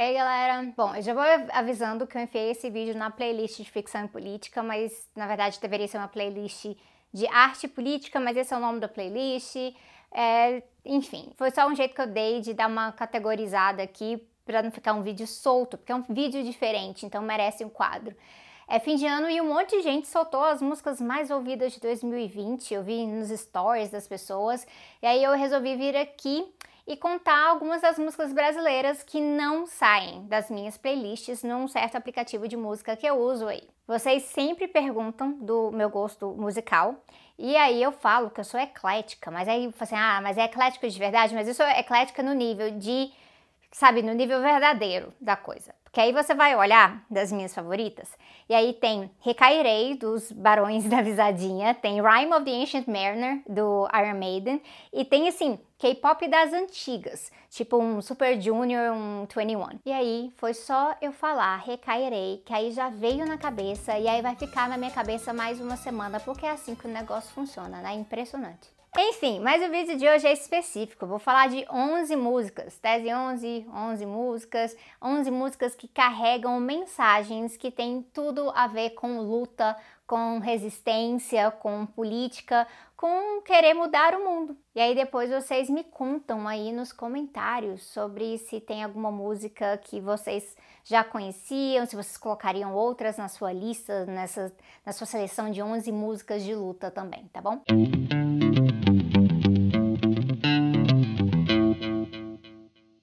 Ei galera, bom, eu já vou avisando que eu enfiei esse vídeo na playlist de ficção e política, mas na verdade deveria ser uma playlist de arte política, mas esse é o nome da playlist. É, enfim, foi só um jeito que eu dei de dar uma categorizada aqui para não ficar um vídeo solto, porque é um vídeo diferente, então merece um quadro. É fim de ano e um monte de gente soltou as músicas mais ouvidas de 2020. Eu vi nos stories das pessoas, e aí eu resolvi vir aqui e contar algumas das músicas brasileiras que não saem das minhas playlists num certo aplicativo de música que eu uso aí. Vocês sempre perguntam do meu gosto musical e aí eu falo que eu sou eclética, mas aí assim, ah, mas é eclética de verdade, mas eu sou eclética no nível de, sabe, no nível verdadeiro da coisa. Porque aí você vai olhar das minhas favoritas, e aí tem Recairei, dos Barões da Visadinha, tem Rhyme of the Ancient Mariner, do Iron Maiden, e tem, assim, K-pop das antigas, tipo um Super Junior, um 21. E aí foi só eu falar Recairei, que aí já veio na cabeça, e aí vai ficar na minha cabeça mais uma semana, porque é assim que o negócio funciona, né? Impressionante. Enfim, mas o vídeo de hoje é específico. vou falar de 11 músicas, tese 11, 11 músicas, 11 músicas que carregam mensagens que têm tudo a ver com luta, com resistência, com política, com querer mudar o mundo. E aí depois vocês me contam aí nos comentários sobre se tem alguma música que vocês já conheciam, se vocês colocariam outras na sua lista, nessa, na sua seleção de 11 músicas de luta também, tá bom?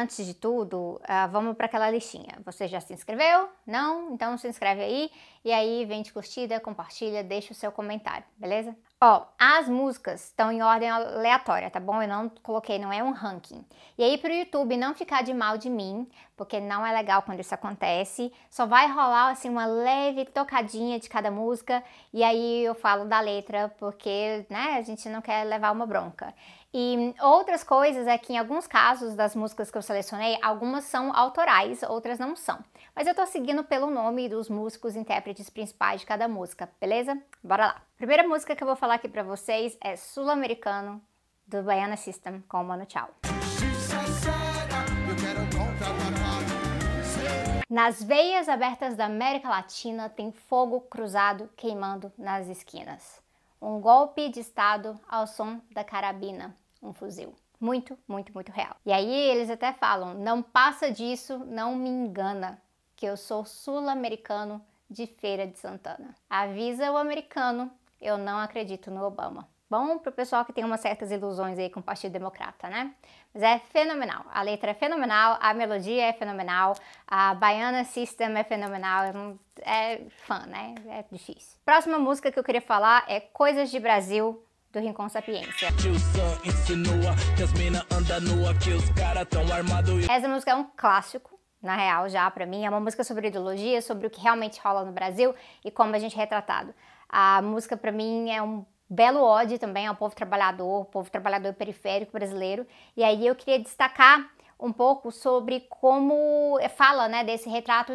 Antes de tudo, uh, vamos para aquela listinha. Você já se inscreveu? Não? Então se inscreve aí e aí vem de curtida, compartilha, deixa o seu comentário, beleza? Ó, as músicas estão em ordem aleatória, tá bom? Eu não coloquei, não é um ranking. E aí pro YouTube não ficar de mal de mim, porque não é legal quando isso acontece, só vai rolar assim uma leve tocadinha de cada música e aí eu falo da letra, porque, né, a gente não quer levar uma bronca. E outras coisas é que em alguns casos das músicas que eu selecionei, algumas são autorais, outras não são. Mas eu tô seguindo pelo nome dos músicos intérpretes principais de cada música, beleza? Bora lá. Primeira música que eu vou falar aqui pra vocês é Sul-Americano, do Baiana System, com o Mano Tchau. Nas veias abertas da América Latina tem fogo cruzado queimando nas esquinas um golpe de Estado ao som da carabina, um fuzil. Muito, muito, muito real. E aí eles até falam: não passa disso, não me engana, que eu sou sul-americano de Feira de Santana. Avisa o americano, eu não acredito no Obama. Bom pro pessoal que tem umas certas ilusões aí com o Partido Democrata, né? Mas é fenomenal. A letra é fenomenal, a melodia é fenomenal, a Baiana System é fenomenal. É fã, né? É difícil. Próxima música que eu queria falar é Coisas de Brasil, do Rincon Sapiência. Essa música é um clássico, na real, já para mim. É uma música sobre ideologia, sobre o que realmente rola no Brasil e como a gente é retratado. A música para mim é um belo ódio também ao povo trabalhador, povo trabalhador periférico brasileiro. E aí eu queria destacar um pouco sobre como fala, né, desse retrato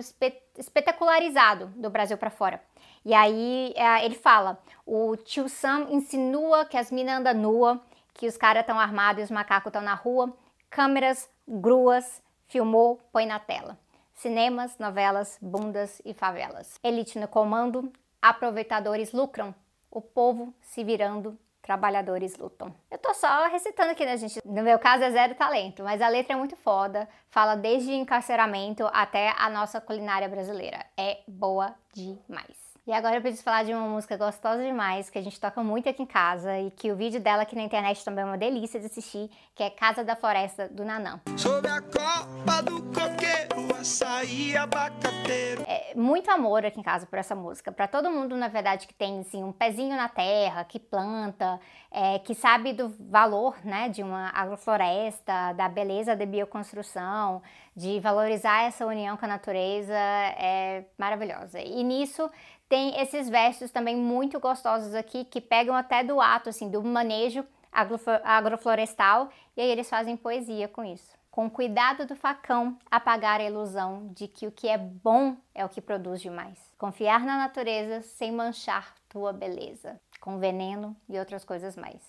espetacularizado do Brasil para fora. E aí é, ele fala: o tio Sam insinua que as minas andam nua, que os caras estão armados e os macacos estão na rua, câmeras, gruas, filmou, põe na tela. Cinemas, novelas, bundas e favelas. Elite no comando, aproveitadores lucram, o povo se virando, trabalhadores lutam. Eu tô só recitando aqui, né, gente? No meu caso é zero talento, mas a letra é muito foda, fala desde encarceramento até a nossa culinária brasileira. É boa demais. E agora eu preciso falar de uma música gostosa demais, que a gente toca muito aqui em casa e que o vídeo dela aqui na internet também é uma delícia de assistir, que é Casa da Floresta, do Nanã. Sob a copa do coqueiro, açaí abacateiro. É muito amor aqui em casa por essa música, para todo mundo, na verdade, que tem assim, um pezinho na terra, que planta, é, que sabe do valor né, de uma agrofloresta, da beleza da bioconstrução, de valorizar essa união com a natureza, é maravilhosa. E nisso tem esses versos também muito gostosos aqui que pegam até do ato, assim, do manejo agroflorestal e aí eles fazem poesia com isso. Com cuidado do facão, apagar a ilusão de que o que é bom é o que produz demais. Confiar na natureza sem manchar tua beleza, com veneno e outras coisas mais.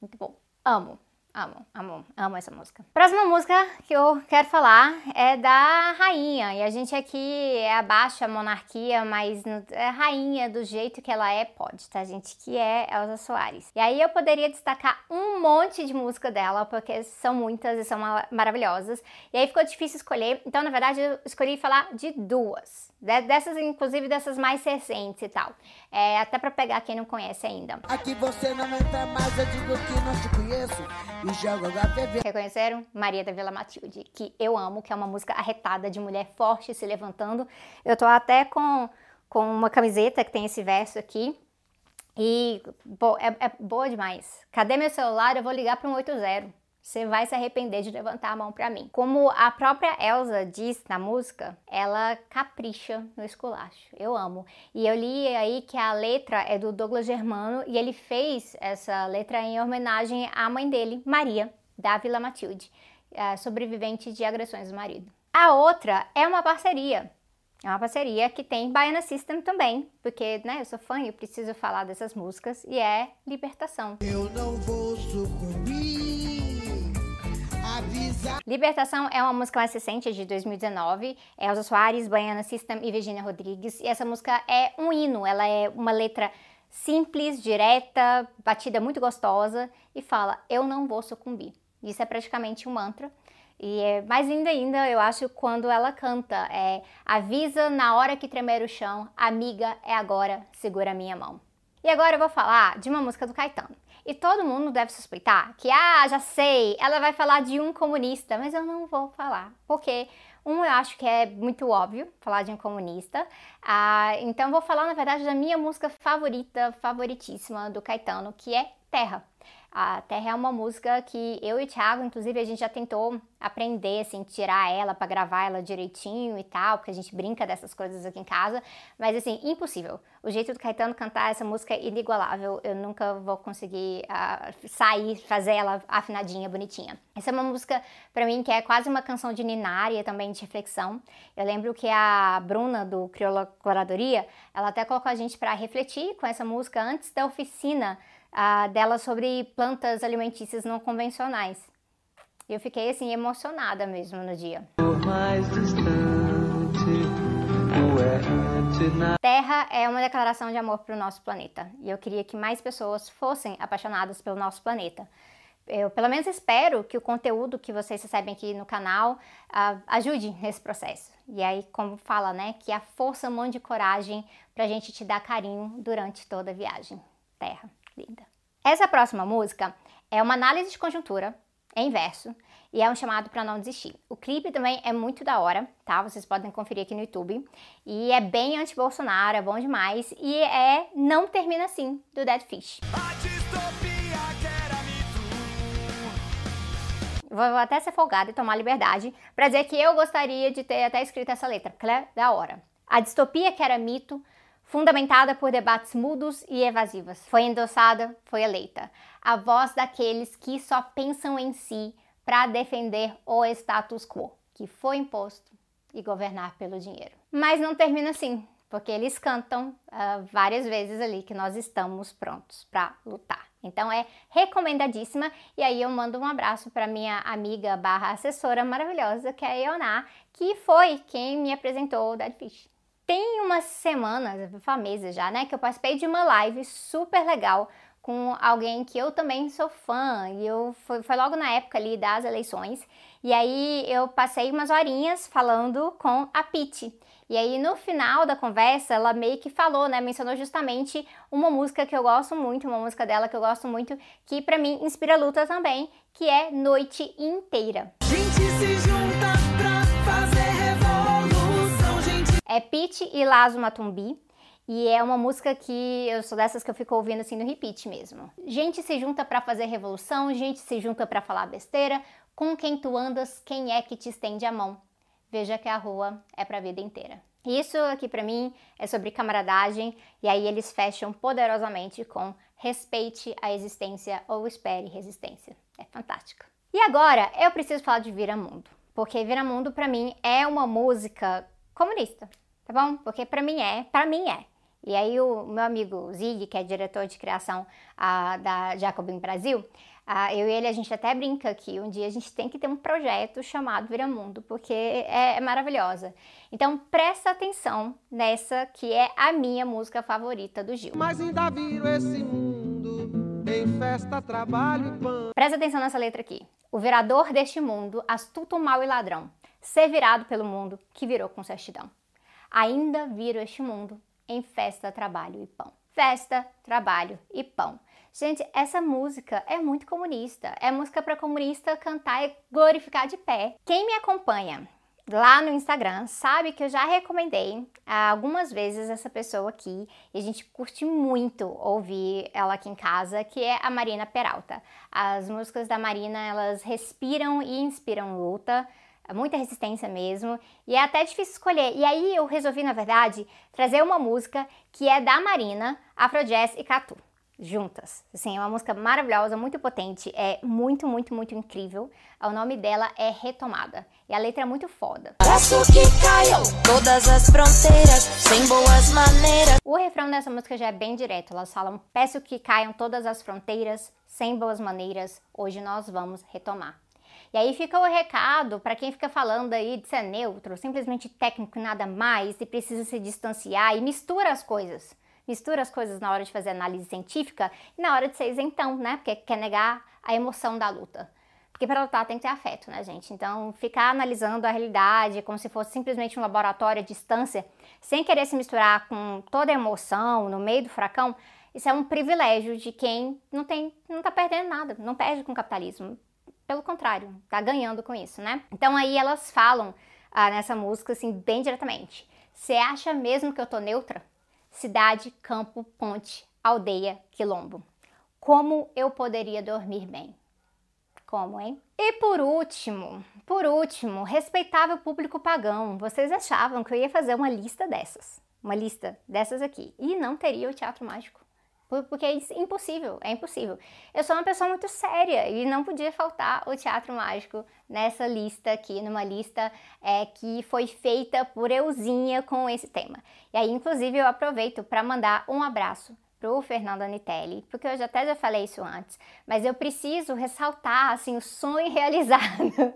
Muito bom. Amo. Amo, amo, amo essa música. Próxima música que eu quero falar é da rainha. E a gente aqui é a monarquia, mas é rainha do jeito que ela é, pode, tá, gente? Que é Elza Soares. E aí eu poderia destacar um monte de música dela, porque são muitas e são maravilhosas. E aí ficou difícil escolher. Então, na verdade, eu escolhi falar de duas. Dessas, inclusive, dessas mais recentes e tal. É, até para pegar quem não conhece ainda. Aqui você não entra mais, eu digo que não te conheço. Reconheceram? Maria da Vila Matilde, que eu amo, que é uma música arretada de mulher forte se levantando. Eu tô até com, com uma camiseta que tem esse verso aqui. E bo, é, é boa demais. Cadê meu celular? Eu vou ligar para um 80. Você vai se arrepender de levantar a mão para mim. Como a própria Elsa diz na música, ela capricha no esculacho. Eu amo. E eu li aí que a letra é do Douglas Germano e ele fez essa letra em homenagem à mãe dele, Maria, da Vila Matilde, sobrevivente de agressões do marido. A outra é uma parceria. É uma parceria que tem Baiana System também, porque né, eu sou fã e eu preciso falar dessas músicas, e é Libertação. Eu não vou sucumbir Libertação é uma música mais recente, de 2019. É Elza Soares, Baiana System e Virginia Rodrigues. E essa música é um hino, ela é uma letra simples, direta, batida muito gostosa e fala: Eu não vou sucumbir. Isso é praticamente um mantra. E é mais linda ainda, eu acho, quando ela canta. É, Avisa na hora que tremer o chão, amiga, é agora, segura a minha mão. E agora eu vou falar de uma música do Caetano. E todo mundo deve suspeitar que, ah, já sei, ela vai falar de um comunista, mas eu não vou falar, porque um eu acho que é muito óbvio falar de um comunista, ah, então vou falar na verdade da minha música favorita, favoritíssima do Caetano, que é Terra. A Terra é uma música que eu e o Thiago, inclusive, a gente já tentou aprender, assim, tirar ela para gravar ela direitinho e tal, porque a gente brinca dessas coisas aqui em casa, mas assim, impossível. O jeito do Caetano cantar essa música é inigualável, eu nunca vou conseguir uh, sair, fazer ela afinadinha, bonitinha. Essa é uma música, para mim, que é quase uma canção de ninária, também de reflexão. Eu lembro que a Bruna, do Crioula Curadoria, ela até colocou a gente para refletir com essa música antes da oficina dela sobre plantas alimentícias não convencionais. Eu fiquei assim emocionada mesmo no dia. Terra é uma declaração de amor para o nosso planeta e eu queria que mais pessoas fossem apaixonadas pelo nosso planeta. Eu pelo menos espero que o conteúdo que vocês recebem aqui no canal uh, ajude nesse processo. E aí, como fala, né, que a força mande coragem para a gente te dar carinho durante toda a viagem. Terra Essa próxima música é uma análise de conjuntura em verso e é um chamado para não desistir. O clipe também é muito da hora, tá? Vocês podem conferir aqui no YouTube. E é bem anti-Bolsonaro, é bom demais. E é Não Termina Assim, do Dead Fish. Vou até ser folgada e tomar liberdade para dizer que eu gostaria de ter até escrito essa letra, porque ela é da hora. A distopia que era mito fundamentada por debates mudos e evasivos. Foi endossada, foi eleita. A voz daqueles que só pensam em si para defender o status quo, que foi imposto e governar pelo dinheiro. Mas não termina assim, porque eles cantam uh, várias vezes ali que nós estamos prontos para lutar. Então é recomendadíssima e aí eu mando um abraço para minha amiga barra assessora maravilhosa que é a Ioná, que foi quem me apresentou o Dead Fish. Tem umas semanas, meses já, né, que eu participei de uma live super legal com alguém que eu também sou fã, e eu foi, foi, logo na época ali das eleições, e aí eu passei umas horinhas falando com a Pete. E aí no final da conversa, ela meio que falou, né, mencionou justamente uma música que eu gosto muito, uma música dela que eu gosto muito, que para mim inspira luta também, que é Noite Inteira. Gente se junta é Pete e Lazo Matumbi. E é uma música que eu sou dessas que eu fico ouvindo assim no repeat mesmo. Gente se junta para fazer revolução, gente se junta para falar besteira. Com quem tu andas, quem é que te estende a mão? Veja que a rua é para a vida inteira. Isso aqui para mim é sobre camaradagem e aí eles fecham poderosamente com respeite a existência ou espere resistência. É fantástico. E agora eu preciso falar de Vira Mundo, porque Vira Mundo para mim é uma música comunista, tá bom? Porque para mim é, para mim é. E aí o meu amigo Zig, que é diretor de criação uh, da Jacobin Brasil, Ah, eu e ele, a gente até brinca aqui, um dia a gente tem que ter um projeto chamado Viramundo, porque é, é maravilhosa. Então presta atenção nessa que é a minha música favorita do Gil. Mas ainda viro esse mundo em festa, trabalho e pão. Presta atenção nessa letra aqui. O verador deste mundo, astuto, mau e ladrão, ser virado pelo mundo que virou com certidão. Ainda viro este mundo em festa, trabalho e pão. Festa, trabalho e pão. Gente, essa música é muito comunista. É música para comunista cantar e glorificar de pé. Quem me acompanha lá no Instagram sabe que eu já recomendei algumas vezes essa pessoa aqui e a gente curte muito ouvir ela aqui em casa, que é a Marina Peralta. As músicas da Marina, elas respiram e inspiram luta, muita resistência mesmo, e é até difícil escolher. E aí eu resolvi, na verdade, trazer uma música que é da Marina, Afrojazz e Catu juntas. Assim, é uma música maravilhosa, muito potente, é muito, muito, muito incrível. O nome dela é Retomada e a letra é muito foda. Peço que caiam todas as fronteiras, sem boas maneiras. O refrão dessa música já é bem direto, elas falam: Peço que caiam todas as fronteiras, sem boas maneiras, hoje nós vamos retomar. E aí fica o recado para quem fica falando aí de ser neutro, simplesmente técnico e nada mais, e precisa se distanciar e mistura as coisas mistura as coisas na hora de fazer análise científica e na hora de ser isentão, né? Porque quer negar a emoção da luta. Porque para lutar tem que ter afeto, né, gente? Então, ficar analisando a realidade como se fosse simplesmente um laboratório à distância, sem querer se misturar com toda a emoção no meio do furacão, isso é um privilégio de quem não tem, não tá perdendo nada, não perde com o capitalismo. Pelo contrário, tá ganhando com isso, né? Então aí elas falam ah, nessa música assim bem diretamente. Você acha mesmo que eu tô neutra? cidade, campo, ponte, aldeia, quilombo. Como eu poderia dormir bem? Como, hein? E por último, por último, respeitável público pagão. Vocês achavam que eu ia fazer uma lista dessas? Uma lista dessas aqui. E não teria o teatro mágico porque é impossível, é impossível. Eu sou uma pessoa muito séria e não podia faltar o teatro mágico nessa lista aqui, numa lista é, que foi feita por Euzinha com esse tema. E aí, inclusive, eu aproveito para mandar um abraço pro Fernando Anitelli, porque eu já até já falei isso antes, mas eu preciso ressaltar assim o sonho realizado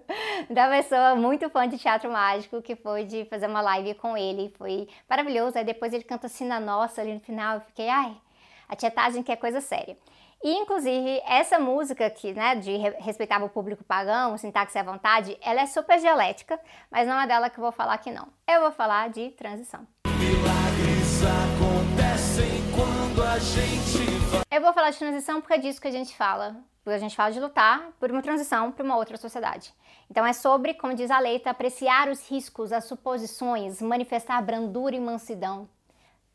da pessoa muito fã de teatro mágico que foi de fazer uma live com ele, foi maravilhoso. Aí depois ele canta assim na nossa ali no final, eu fiquei, ai, a tietagem que é coisa séria. E, inclusive, essa música aqui, né, de respeitar o público pagão, sintaxe à vontade, ela é super dialética, mas não é dela que eu vou falar aqui não. Eu vou falar de transição. Milagres acontecem quando a gente Eu vou falar de transição porque é disso que a gente fala. Porque a gente fala de lutar por uma transição para uma outra sociedade. Então é sobre, como diz a letra, apreciar os riscos, as suposições, manifestar brandura e mansidão,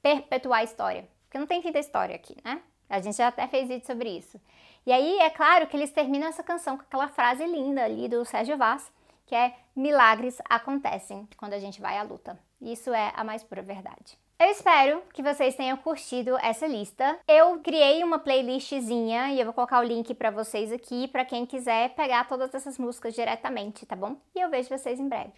perpetuar a história. Porque não tem fim da história aqui, né? A gente já até fez vídeo sobre isso. E aí é claro que eles terminam essa canção com aquela frase linda ali do Sérgio Vaz, que é milagres acontecem quando a gente vai à luta. Isso é a mais pura verdade. Eu espero que vocês tenham curtido essa lista. Eu criei uma playlistzinha e eu vou colocar o link para vocês aqui para quem quiser pegar todas essas músicas diretamente, tá bom? E eu vejo vocês em breve.